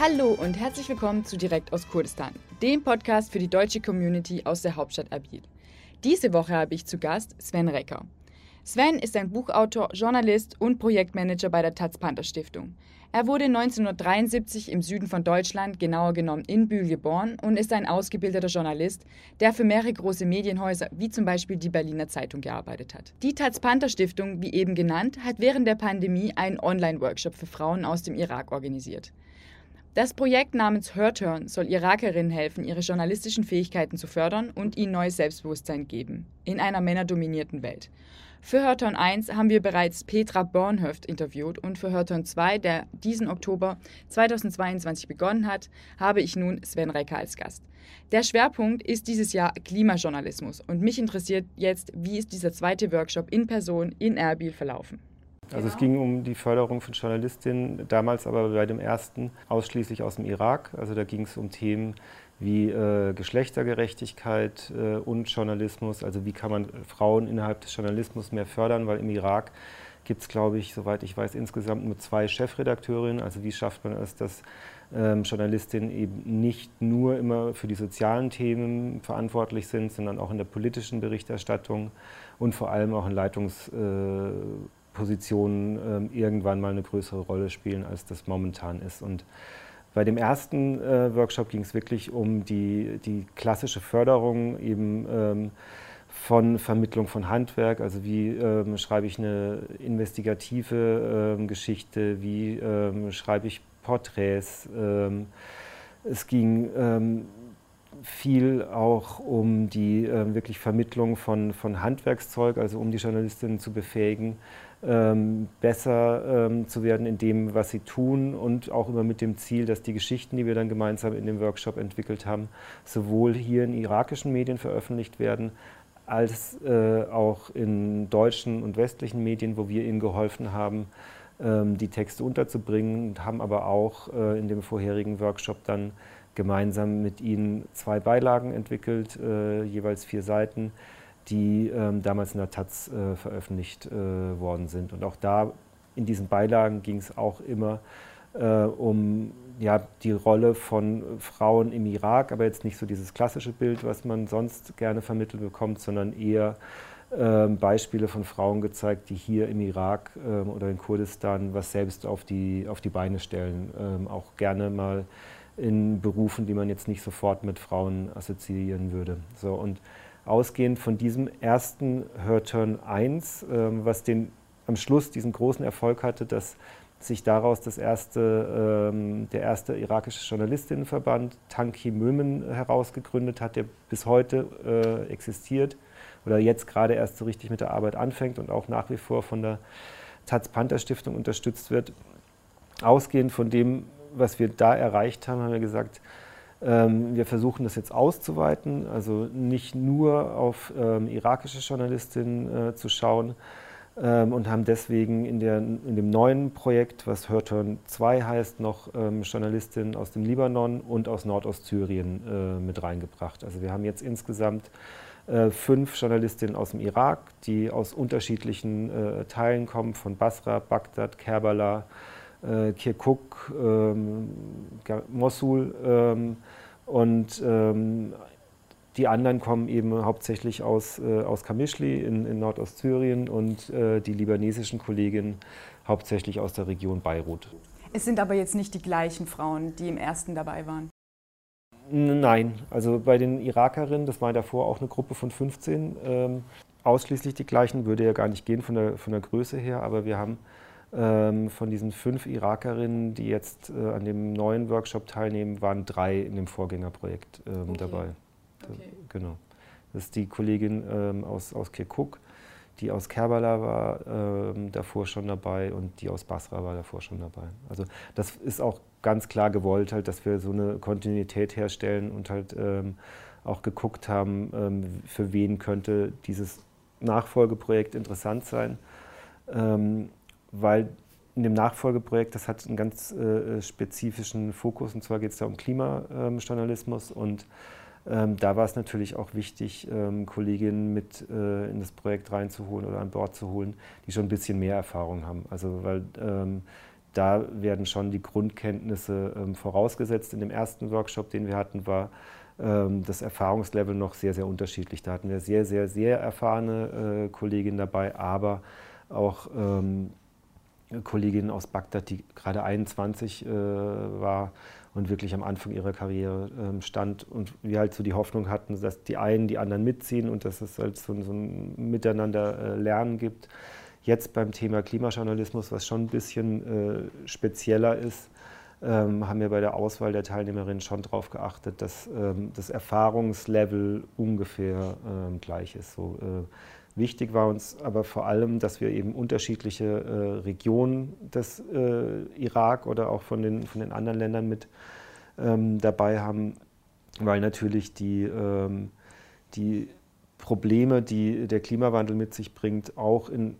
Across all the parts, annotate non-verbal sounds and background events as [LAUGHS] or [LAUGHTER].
Hallo und herzlich willkommen zu Direkt aus Kurdistan, dem Podcast für die deutsche Community aus der Hauptstadt Erbil. Diese Woche habe ich zu Gast Sven Recker. Sven ist ein Buchautor, Journalist und Projektmanager bei der Taz Panther Stiftung. Er wurde 1973 im Süden von Deutschland, genauer genommen in Bühl, geboren und ist ein ausgebildeter Journalist, der für mehrere große Medienhäuser wie zum Beispiel die Berliner Zeitung gearbeitet hat. Die Taz Panther Stiftung, wie eben genannt, hat während der Pandemie einen Online-Workshop für Frauen aus dem Irak organisiert. Das Projekt namens Hörturn soll Irakerinnen helfen, ihre journalistischen Fähigkeiten zu fördern und ihnen neues Selbstbewusstsein geben in einer männerdominierten Welt. Für Hörturn 1 haben wir bereits Petra Bornhöft interviewt und für Hörturn 2, der diesen Oktober 2022 begonnen hat, habe ich nun Sven Recker als Gast. Der Schwerpunkt ist dieses Jahr Klimajournalismus und mich interessiert jetzt, wie ist dieser zweite Workshop in Person in Erbil verlaufen. Also genau. es ging um die Förderung von Journalistinnen, damals aber bei dem ersten ausschließlich aus dem Irak. Also da ging es um Themen wie äh, Geschlechtergerechtigkeit äh, und Journalismus. Also wie kann man Frauen innerhalb des Journalismus mehr fördern, weil im Irak gibt es, glaube ich, soweit ich weiß, insgesamt nur zwei Chefredakteurinnen. Also wie schafft man es, dass ähm, Journalistinnen eben nicht nur immer für die sozialen Themen verantwortlich sind, sondern auch in der politischen Berichterstattung und vor allem auch in Leitungs... Äh, Positionen äh, irgendwann mal eine größere Rolle spielen, als das momentan ist. Und bei dem ersten äh, Workshop ging es wirklich um die, die klassische Förderung eben ähm, von Vermittlung von Handwerk, also wie ähm, schreibe ich eine investigative ähm, Geschichte, wie ähm, schreibe ich Porträts. Ähm, es ging ähm, viel auch um die äh, wirklich Vermittlung von, von Handwerkszeug, also um die Journalistinnen zu befähigen, ähm, besser ähm, zu werden in dem, was sie tun und auch immer mit dem Ziel, dass die Geschichten, die wir dann gemeinsam in dem Workshop entwickelt haben, sowohl hier in irakischen Medien veröffentlicht werden, als äh, auch in deutschen und westlichen Medien, wo wir ihnen geholfen haben, ähm, die Texte unterzubringen und haben aber auch äh, in dem vorherigen Workshop dann gemeinsam mit ihnen zwei Beilagen entwickelt, äh, jeweils vier Seiten, die ähm, damals in der Taz äh, veröffentlicht äh, worden sind. Und auch da in diesen Beilagen ging es auch immer äh, um ja, die Rolle von Frauen im Irak, aber jetzt nicht so dieses klassische Bild, was man sonst gerne vermittelt bekommt, sondern eher ähm, Beispiele von Frauen gezeigt, die hier im Irak ähm, oder in Kurdistan was selbst auf die, auf die Beine stellen. Ähm, auch gerne mal in Berufen, die man jetzt nicht sofort mit Frauen assoziieren würde. So, und ausgehend von diesem ersten Hörturn 1, ähm, was den, am Schluss diesen großen Erfolg hatte, dass sich daraus das erste, ähm, der erste irakische Journalistinnenverband Tanki Mömen herausgegründet hat, der bis heute äh, existiert oder jetzt gerade erst so richtig mit der Arbeit anfängt und auch nach wie vor von der Taz Panther Stiftung unterstützt wird. Ausgehend von dem, was wir da erreicht haben, haben wir gesagt, ähm, wir versuchen das jetzt auszuweiten, also nicht nur auf ähm, irakische Journalistinnen äh, zu schauen ähm, und haben deswegen in, der, in dem neuen Projekt, was Hörturn 2 heißt, noch ähm, Journalistinnen aus dem Libanon und aus Nordostsyrien äh, mit reingebracht. Also wir haben jetzt insgesamt äh, fünf Journalistinnen aus dem Irak, die aus unterschiedlichen äh, Teilen kommen, von Basra, Bagdad, Kerbala, Kirkuk, ähm, Mosul ähm, und ähm, die anderen kommen eben hauptsächlich aus, äh, aus Kamischli in, in Nordostsyrien und äh, die libanesischen Kolleginnen hauptsächlich aus der Region Beirut. Es sind aber jetzt nicht die gleichen Frauen, die im ersten dabei waren. Nein, also bei den Irakerinnen, das war davor auch eine Gruppe von 15, ähm, ausschließlich die gleichen, würde ja gar nicht gehen von der, von der Größe her, aber wir haben von diesen fünf Irakerinnen, die jetzt äh, an dem neuen Workshop teilnehmen, waren drei in dem Vorgängerprojekt ähm, okay. dabei. Okay. Genau. Das ist die Kollegin ähm, aus, aus Kirkuk, die aus Kerbala war ähm, davor schon dabei und die aus Basra war davor schon dabei. Also das ist auch ganz klar gewollt, halt, dass wir so eine Kontinuität herstellen und halt ähm, auch geguckt haben, ähm, für wen könnte dieses Nachfolgeprojekt interessant sein. Ähm, weil in dem Nachfolgeprojekt, das hat einen ganz äh, spezifischen Fokus, und zwar geht es da um Klimajournalismus. und ähm, da war es natürlich auch wichtig, ähm, Kolleginnen mit äh, in das Projekt reinzuholen oder an Bord zu holen, die schon ein bisschen mehr Erfahrung haben. Also weil ähm, da werden schon die Grundkenntnisse ähm, vorausgesetzt. In dem ersten Workshop, den wir hatten, war ähm, das Erfahrungslevel noch sehr, sehr unterschiedlich. Da hatten wir sehr, sehr, sehr erfahrene äh, Kolleginnen dabei, aber auch ähm, Kolleginnen aus Bagdad, die gerade 21 äh, war und wirklich am Anfang ihrer Karriere ähm, stand und wir halt so die Hoffnung hatten, dass die einen die anderen mitziehen und dass es halt so, so ein Miteinander äh, Lernen gibt. Jetzt beim Thema Klimajournalismus, was schon ein bisschen äh, spezieller ist, ähm, haben wir bei der Auswahl der Teilnehmerinnen schon darauf geachtet, dass ähm, das Erfahrungslevel ungefähr ähm, gleich ist. So, äh, Wichtig war uns aber vor allem, dass wir eben unterschiedliche äh, Regionen des äh, Irak oder auch von den, von den anderen Ländern mit ähm, dabei haben, weil natürlich die, ähm, die Probleme, die der Klimawandel mit sich bringt, auch in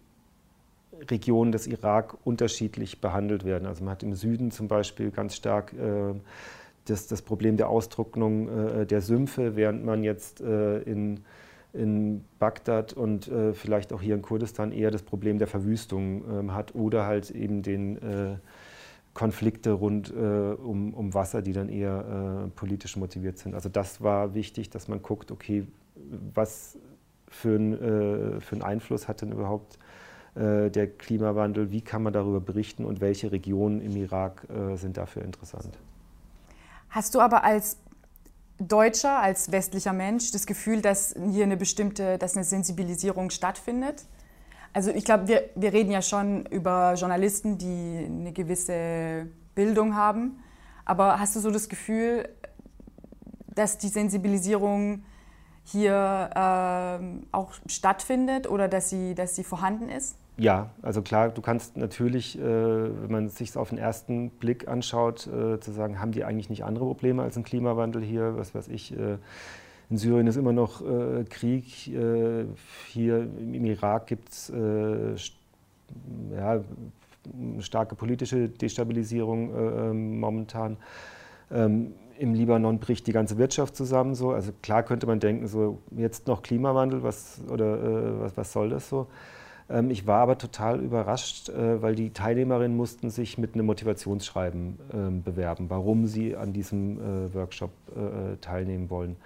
Regionen des Irak unterschiedlich behandelt werden. Also man hat im Süden zum Beispiel ganz stark äh, das, das Problem der Austrocknung äh, der Sümpfe, während man jetzt äh, in in Bagdad und äh, vielleicht auch hier in Kurdistan eher das Problem der Verwüstung ähm, hat oder halt eben den äh, Konflikte rund äh, um, um Wasser, die dann eher äh, politisch motiviert sind. Also das war wichtig, dass man guckt, okay, was für, ein, äh, für einen Einfluss hat denn überhaupt äh, der Klimawandel, wie kann man darüber berichten und welche Regionen im Irak sind dafür interessant. Hast du aber als Deutscher, als westlicher Mensch das Gefühl, dass hier eine bestimmte, dass eine Sensibilisierung stattfindet? Also ich glaube, wir, wir reden ja schon über Journalisten, die eine gewisse Bildung haben. Aber hast du so das Gefühl, dass die Sensibilisierung hier äh, auch stattfindet oder dass sie, dass sie vorhanden ist? Ja, also klar, du kannst natürlich, äh, wenn man es sich auf den ersten Blick anschaut, äh, zu sagen, haben die eigentlich nicht andere Probleme als ein Klimawandel hier? Was weiß ich, äh, in Syrien ist immer noch äh, Krieg, äh, hier im Irak gibt es äh, ja, starke politische Destabilisierung ähm, momentan. Ähm, Im Libanon bricht die ganze Wirtschaft zusammen. So. Also klar könnte man denken, so jetzt noch Klimawandel, was, oder was, was soll das so? Ähm, ich war aber total überrascht, äh, weil die Teilnehmerinnen mussten sich mit einem Motivationsschreiben ähm, bewerben, warum sie an diesem äh, Workshop äh, teilnehmen wollen.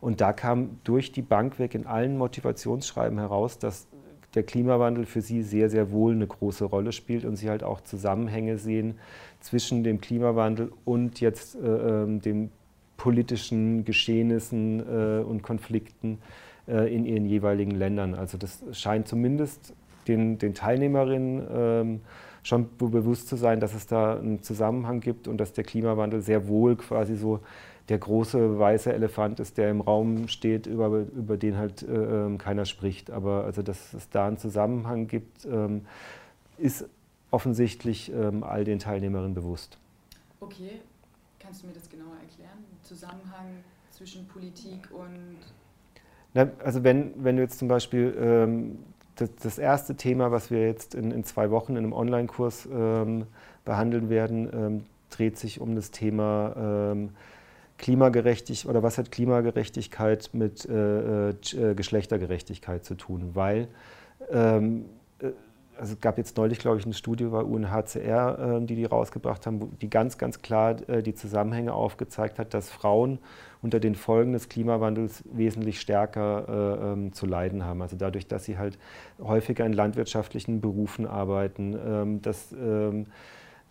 Und da kam durch die Bank weg in allen Motivationsschreiben heraus, dass der Klimawandel für sie sehr, sehr wohl eine große Rolle spielt und sie halt auch Zusammenhänge sehen zwischen dem Klimawandel und jetzt äh, ähm, den politischen Geschehnissen äh, und Konflikten, in ihren jeweiligen Ländern. Also das scheint zumindest den, den Teilnehmerinnen ähm, schon bewusst zu sein, dass es da einen Zusammenhang gibt und dass der Klimawandel sehr wohl quasi so der große weiße Elefant ist, der im Raum steht, über, über den halt äh, ähm, keiner spricht. Aber also, dass es da einen Zusammenhang gibt, ähm, ist offensichtlich ähm, all den Teilnehmerinnen bewusst. Okay, kannst du mir das genauer erklären? Zusammenhang zwischen Politik und also wenn, wenn du jetzt zum Beispiel ähm, das, das, erste Thema, was wir jetzt in, in zwei Wochen in einem Online-Kurs ähm, behandeln werden, ähm, dreht sich um das Thema ähm, Klimagerechtigkeit oder was hat Klimagerechtigkeit mit äh, äh, äh Geschlechtergerechtigkeit zu tun, weil ähm, äh, also es gab jetzt neulich, glaube ich, eine Studie bei UNHCR, äh, die die rausgebracht haben, die ganz, ganz klar äh, die Zusammenhänge aufgezeigt hat, dass Frauen unter den Folgen des Klimawandels wesentlich stärker äh, ähm, zu leiden haben. Also dadurch, dass sie halt häufiger in landwirtschaftlichen Berufen arbeiten, ähm, dass ähm,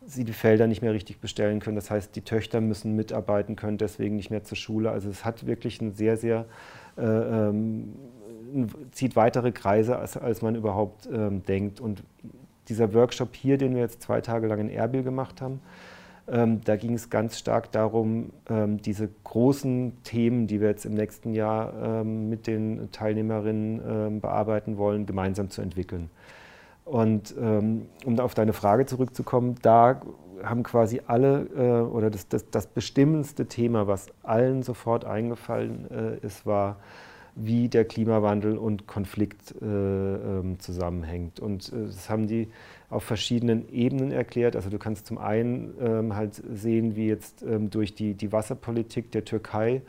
sie die Felder nicht mehr richtig bestellen können. Das heißt, die Töchter müssen mitarbeiten können, deswegen nicht mehr zur Schule. Also es hat wirklich ein sehr, sehr äh, ähm, zieht weitere Kreise, als, als man überhaupt ähm, denkt. Und dieser Workshop hier, den wir jetzt zwei Tage lang in Erbil gemacht haben, ähm, da ging es ganz stark darum, ähm, diese großen Themen, die wir jetzt im nächsten Jahr ähm, mit den Teilnehmerinnen ähm, bearbeiten wollen, gemeinsam zu entwickeln. Und ähm, um auf deine Frage zurückzukommen, da haben quasi alle, äh, oder das, das, das, bestimmendste Thema, was allen sofort eingefallen äh, ist, war, wie der Klimawandel und Konflikt äh, ähm, zusammenhängt. Und äh, das haben die auf verschiedenen Ebenen erklärt. Also du kannst zum einen ähm, halt sehen, wie jetzt ähm, durch die, die Wasserpolitik der Türkei,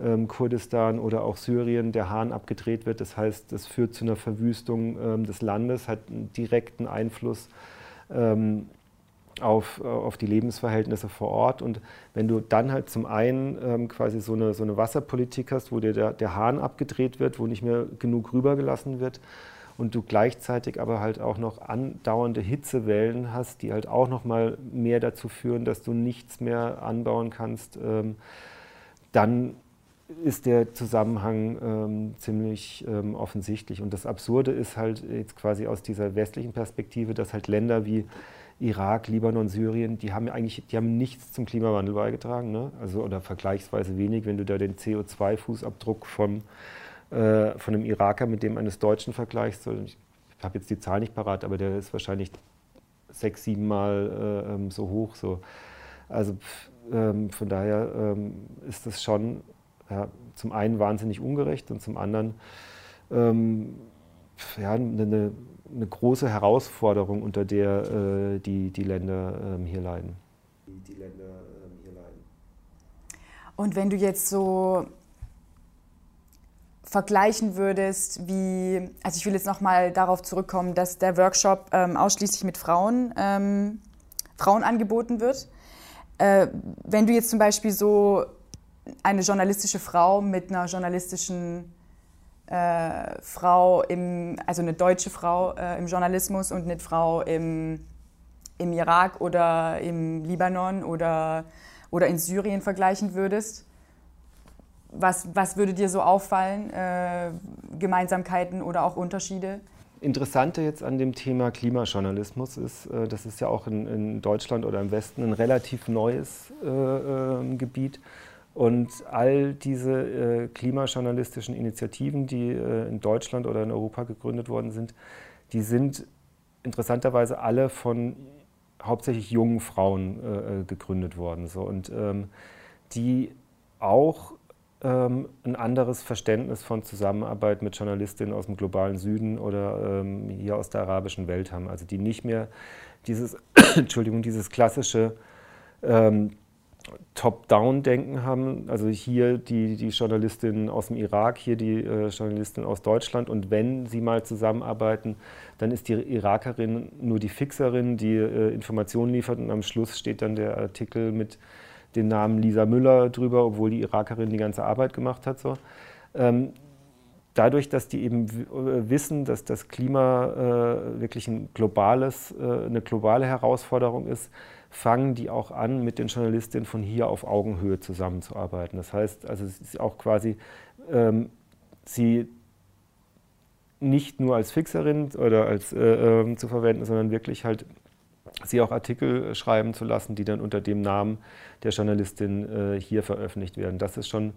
ähm, Kurdistan oder auch Syrien der Hahn abgedreht wird. Das heißt, das führt zu einer Verwüstung ähm, des Landes, hat einen direkten Einfluss auf, auf die Lebensverhältnisse vor Ort. Und wenn du dann halt zum einen ähm, quasi so eine, so eine Wasserpolitik hast, wo dir der, der Hahn abgedreht wird, wo nicht mehr genug rübergelassen wird, und du gleichzeitig aber halt auch noch andauernde Hitzewellen hast, die halt auch noch mal mehr dazu führen, dass du nichts mehr anbauen kannst, ähm, dann ist der Zusammenhang ähm, ziemlich ähm, offensichtlich. Und das Absurde ist halt jetzt quasi aus dieser westlichen Perspektive, dass halt Länder wie Irak, Libanon, Syrien, die haben eigentlich, die haben nichts zum Klimawandel beigetragen, ne? also oder vergleichsweise wenig, wenn du da den CO2-Fußabdruck vom äh, von einem Iraker mit dem eines Deutschen vergleichst. Ich habe jetzt die Zahl nicht parat, aber der ist wahrscheinlich sechs, sieben Mal äh, ähm, so hoch. So. Also ähm, von daher ähm, ist das schon ja, zum einen wahnsinnig ungerecht und zum anderen ähm, ja, eine, eine, große Herausforderung, unter der äh, die, die Länder ähm, hier leiden. Die Länder ähm, hier leiden. Und wenn du jetzt so vergleichen würdest, wie, also ich will jetzt nochmal darauf zurückkommen, dass der Workshop ähm, ausschließlich mit Frauen, ähm, Frauen angeboten wird. Äh, wenn du jetzt zum Beispiel so eine journalistische Frau mit einer journalistischen äh, Frau, im, also eine deutsche Frau äh, im Journalismus und eine Frau im, im Irak oder im Libanon oder, oder in Syrien vergleichen würdest, was, was würde dir so auffallen? Äh, Gemeinsamkeiten oder auch Unterschiede? Interessante jetzt an dem Thema Klimajournalismus ist, äh, das ist ja auch in, in, Deutschland oder im Westen ein relativ neues äh, äh, Gebiet. Und all diese äh, klimajournalistischen Initiativen, die äh, in Deutschland oder in Europa gegründet worden sind, die sind interessanterweise alle von hauptsächlich jungen Frauen gegründet worden. So. Und ähm, die auch ähm, ein anderes Verständnis von Zusammenarbeit mit Journalistinnen aus dem globalen Süden oder ähm, hier aus der arabischen Welt haben. Also die nicht mehr dieses, [COUGHS] Entschuldigung, dieses klassische ähm, Top-Down-Denken haben. Also hier die, die Journalistinnen aus dem Irak, hier die äh, Journalistin aus Deutschland. Und wenn sie mal zusammenarbeiten, dann ist die Irakerin nur die Fixerin, die äh, Informationen liefert und am Schluss steht dann der Artikel mit den Namen Lisa Müller drüber, obwohl die Irakerin die ganze Arbeit gemacht hat. So. Ähm, dadurch, dass die eben äh, wissen, dass das Klima äh, wirklich ein globales, äh, eine globale Herausforderung ist, fangen die auch an, mit den Journalistinnen von hier auf Augenhöhe zusammenzuarbeiten. Das heißt, also es ist auch quasi, ähm, sie nicht nur als Fixerin oder als äh, ähm, zu verwenden, sondern wirklich halt sie auch Artikel schreiben zu lassen, die dann unter dem Namen der Journalistin äh, hier veröffentlicht werden. Das ist schon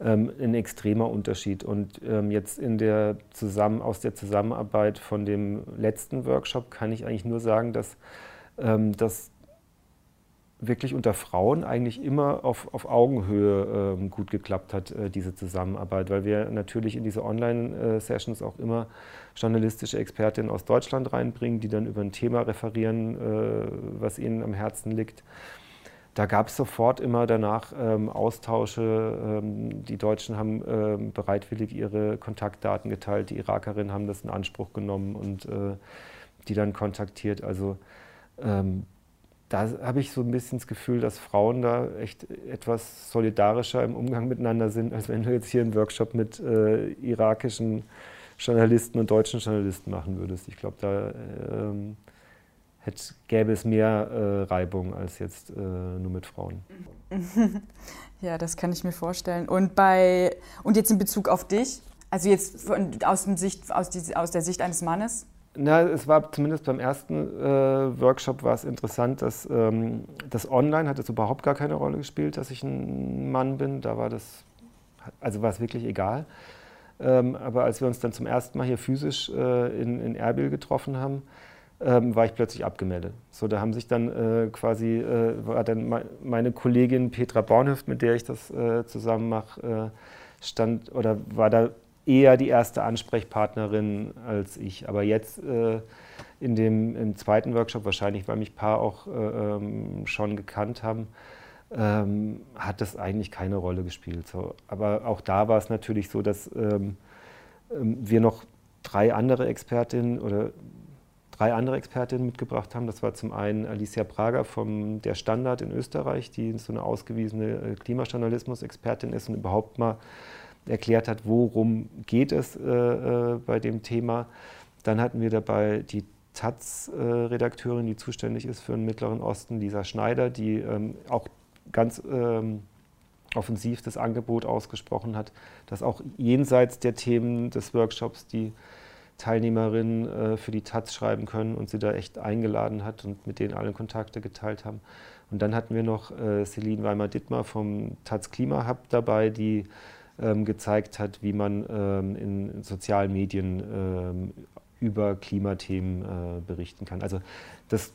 ähm, ein extremer Unterschied. Und ähm, jetzt in der zusammen, aus der Zusammenarbeit von dem letzten Workshop kann ich eigentlich nur sagen, dass ähm, das wirklich unter Frauen eigentlich immer auf, auf Augenhöhe ähm, gut geklappt hat, äh, diese Zusammenarbeit, weil wir natürlich in diese Online-Sessions auch immer journalistische Expertinnen aus Deutschland reinbringen, die dann über ein Thema referieren, äh, was ihnen am Herzen liegt. Da gab es sofort immer danach ähm, Austausche. Ähm, die Deutschen haben ähm, bereitwillig ihre Kontaktdaten geteilt, die Irakerinnen haben das in Anspruch genommen und äh, die dann kontaktiert. Also ähm, da habe ich so ein bisschen das Gefühl, dass Frauen da echt etwas solidarischer im Umgang miteinander sind, als wenn du jetzt hier einen Workshop mit äh, irakischen Journalisten und deutschen Journalisten machen würdest. Ich glaube, da ähm, hätte, gäbe es mehr äh, Reibung als jetzt äh, nur mit Frauen. [LAUGHS] Ja, das kann ich mir vorstellen. Und, bei, und jetzt in Bezug auf dich, also jetzt von, aus, Sicht, aus, die, aus der Sicht eines Mannes, na, es war zumindest beim ersten äh, Workshop war es interessant, dass ähm, das Online hat es überhaupt gar keine Rolle gespielt, dass ich ein Mann bin. Da war das, also war es wirklich egal. Ähm, aber als wir uns dann zum ersten Mal hier physisch äh, in, in Erbil getroffen haben, ähm, war ich plötzlich abgemeldet. So, da haben sich dann äh, quasi, äh, war dann meine Kollegin Petra Bornhöft, mit der ich das äh, zusammen mache, äh, stand oder war da eher die erste Ansprechpartnerin als ich. Aber jetzt äh, in dem im zweiten Workshop, wahrscheinlich weil mich ein paar auch äh, ähm, schon gekannt haben, ähm, hat das eigentlich keine Rolle gespielt. So. Aber auch da war es natürlich so, dass ähm, ähm wir noch drei andere Expertinnen oder drei andere Expertinnen mitgebracht haben. Das war zum einen Alicia Prager vom Der Standard in Österreich, die so eine ausgewiesene Klimajournalismus-Expertin ist und überhaupt mal erklärt hat, worum geht es äh, äh, bei dem Thema. Dann hatten wir dabei die Taz-Redakteurin, die zuständig ist für den Mittleren Osten, Lisa Schneider, die ähm, auch ganz ähm, offensiv das Angebot ausgesprochen hat, dass auch jenseits der Themen des Workshops die Teilnehmerinnen äh, für die Taz schreiben können und sie da echt eingeladen hat und mit denen alle Kontakte geteilt haben. Und dann hatten wir noch äh, Celine Weimar-Dittmar vom Taz Klima Hub dabei, die gezeigt hat, wie man ähm, in sozialen Medien ähm, über Klimathemen äh, berichten kann. Also das,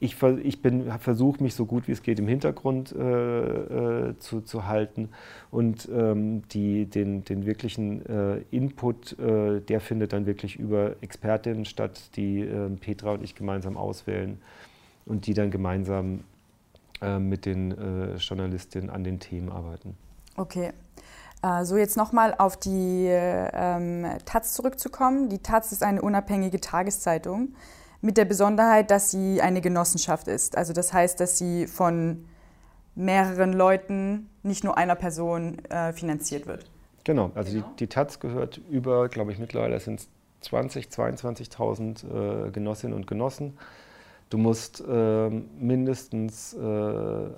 ich, ich versuche mich so gut wie es geht im Hintergrund äh, äh, zu, zu halten und ähm, die, den, den wirklichen äh, Input, äh, der findet dann wirklich über Expertinnen statt, die ähm, Petra und ich gemeinsam auswählen und die dann gemeinsam äh, mit den Journalistinnen an den Themen arbeiten. Okay, so, jetzt nochmal auf die ähm, Taz zurückzukommen. Die Taz ist eine unabhängige Tageszeitung mit der Besonderheit, dass sie eine Genossenschaft ist. Also das heißt, dass sie von mehreren Leuten, nicht nur einer Person, äh, finanziert wird. Genau, also genau. Die, die Taz gehört über, glaube ich, mittlerweile sind es 20, 22.000 äh, Genossinnen und Genossen. Du musst äh, mindestens äh,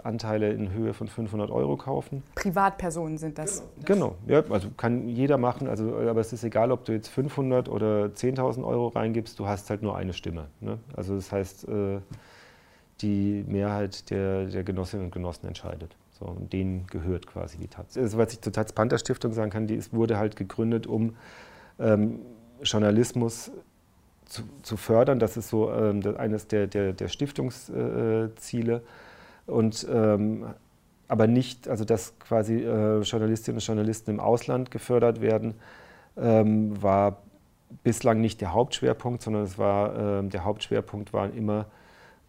Anteile in Höhe von 500 Euro kaufen. Privatpersonen sind das. Genau, genau. ja, also kann jeder machen. Also, aber es ist egal, ob du jetzt 500 oder 10.000 Euro reingibst, du hast halt nur eine Stimme. Ne? Also das heißt, äh, die Mehrheit der, der Genossinnen und Genossen entscheidet. So, und denen gehört quasi die Taz. Also, was ich zur Taz Panther Stiftung sagen kann, die ist, wurde halt gegründet, um ähm, Journalismus zu, zu, fördern. Das ist so ähm, eines der, der, der Stiftungsziele. und ähm, aber nicht, also dass quasi äh, Journalistinnen und Journalisten im Ausland gefördert werden, ähm, war bislang nicht der Hauptschwerpunkt, sondern es war, äh, der Hauptschwerpunkt waren immer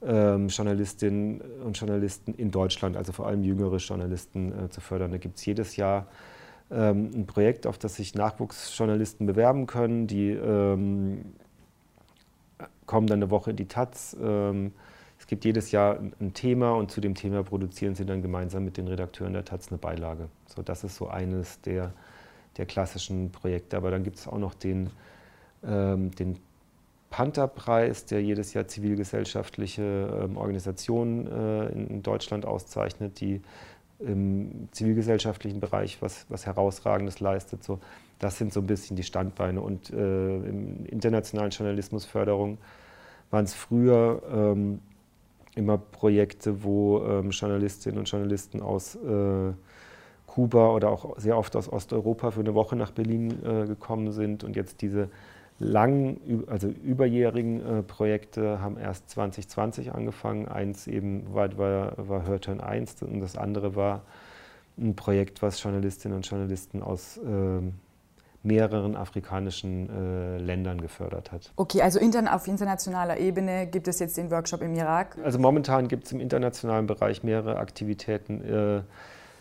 ähm, Journalistinnen und Journalisten in Deutschland, also vor allem jüngere Journalisten äh, zu fördern. Da gibt es jedes Jahr ähm, ein Projekt, auf das sich Nachwuchsjournalisten bewerben können, die ähm, kommen dann eine Woche in die Taz. Ähm, es gibt jedes Jahr ein Thema und zu dem Thema produzieren sie dann gemeinsam mit den Redakteuren der Taz eine Beilage. So, das ist so eines der, der klassischen Projekte. Aber dann gibt es auch noch den, ähm, den Panther-Preis, der jedes Jahr zivilgesellschaftliche ähm, Organisationen äh, in Deutschland auszeichnet, die im zivilgesellschaftlichen Bereich was, was Herausragendes leistet. So, das sind so ein bisschen die Standbeine. Und äh, im internationalen Journalismusförderung waren es früher ähm, immer Projekte, wo ähm, Journalistinnen und Journalisten aus äh, Kuba oder auch sehr oft aus Osteuropa für eine Woche nach Berlin äh, gekommen sind. Und jetzt diese langen, also überjährigen äh, Projekte haben erst 2020 angefangen. Eins eben war, war, war Hörturn 1 und das andere war ein Projekt, was Journalistinnen und Journalisten aus äh, mehreren afrikanischen äh, Ländern gefördert hat. Okay, also intern, auf internationaler Ebene gibt es jetzt den Workshop im Irak? Also momentan gibt es im internationalen Bereich mehrere Aktivitäten äh,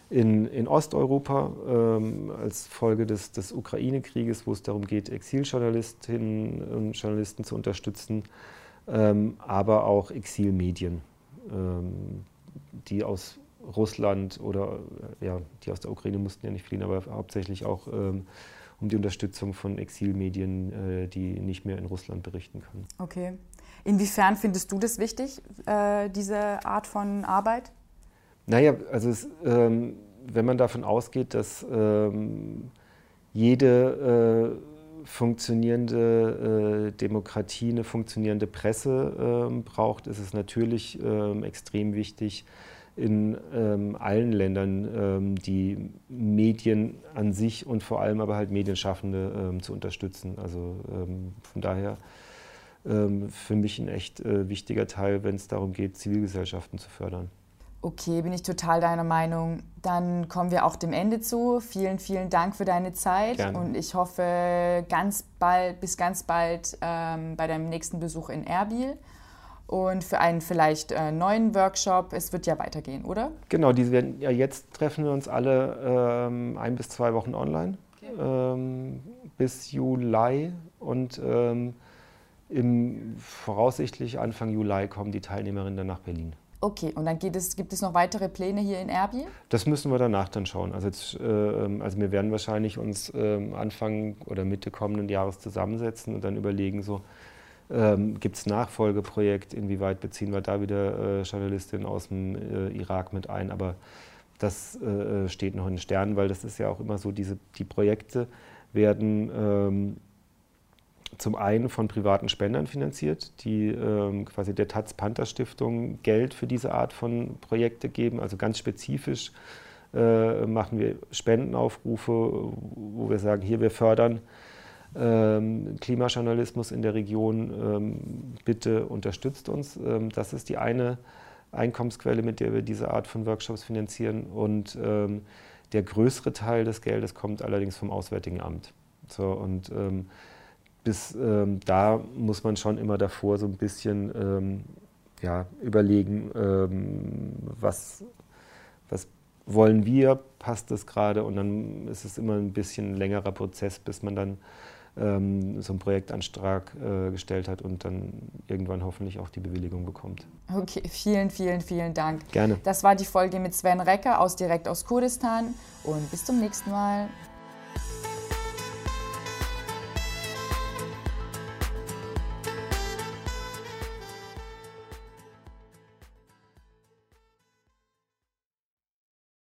in, in Osteuropa ähm, als Folge des, des Ukraine-Krieges, wo es darum geht, Exiljournalistinnen und Journalisten zu unterstützen, ähm, aber auch Exilmedien, ähm, die aus Russland oder ja, die aus der Ukraine mussten ja nicht fliehen, aber hauptsächlich auch ähm, um die Unterstützung von Exilmedien, äh, die nicht mehr in Russland berichten können. Okay. Inwiefern findest du das wichtig, äh, diese Art von Arbeit? Naja, also es, ähm, wenn man davon ausgeht, dass ähm, jede äh, funktionierende äh, Demokratie eine funktionierende Presse äh, braucht, ist es natürlich ähm, extrem wichtig, in ähm, allen Ländern ähm, die Medien an sich und vor allem aber halt Medienschaffende zu unterstützen. Also von daher für mich ein echt äh, wichtiger Teil, wenn es darum geht, Zivilgesellschaften zu fördern. Okay, bin ich total deiner Meinung. Dann kommen wir auch dem Ende zu. Vielen, vielen Dank für deine Zeit Gerne. und ich hoffe ganz bald, bis ganz bald ähm, bei deinem nächsten Besuch in Erbil und für einen vielleicht äh, neuen Workshop. Es wird ja weitergehen, oder? Genau, diese werden, ja, jetzt treffen wir uns alle ähm, ein bis zwei Wochen online okay. ähm, bis Juli und ähm, Im voraussichtlich Anfang Juli kommen die Teilnehmerinnen dann nach Berlin. Okay, und dann es, gibt es noch weitere Pläne hier in Erbil? Das müssen wir danach dann schauen. Also, jetzt, äh, also wir werden wahrscheinlich uns äh, Anfang oder Mitte kommenden Jahres zusammensetzen und dann überlegen, so ähm, gibt es Nachfolgeprojekt, inwieweit beziehen wir da wieder äh, Journalistinnen aus dem äh, Irak mit ein. Aber das äh, steht noch in den Sternen, weil das ist ja auch immer so, diese, die Projekte werden ähm, zum einen von privaten Spendern finanziert, die ähm, quasi der Taz Panther Stiftung Geld für diese Art von Projekte geben. Also ganz spezifisch äh, machen wir Spendenaufrufe, wo wir sagen, hier wir fördern ähm, Klimajournalismus in der Region, ähm, bitte unterstützt uns. Ähm, das ist die eine Einkommensquelle, mit der wir diese Art von Workshops finanzieren. Und ähm, der größere Teil des Geldes kommt allerdings vom Auswärtigen Amt. So, und ähm, bis ähm, da muss man schon immer davor so ein bisschen ähm, ja, überlegen, ähm, was, was wollen wir, passt das gerade und dann ist es immer ein bisschen längerer Prozess, bis man dann ähm, so einen Projektantrag äh, gestellt hat und dann irgendwann hoffentlich auch die Bewilligung bekommt. Okay, vielen, vielen, vielen Dank. Gerne. Das war die Folge mit Sven Recker aus direkt aus Kurdistan und bis zum nächsten Mal.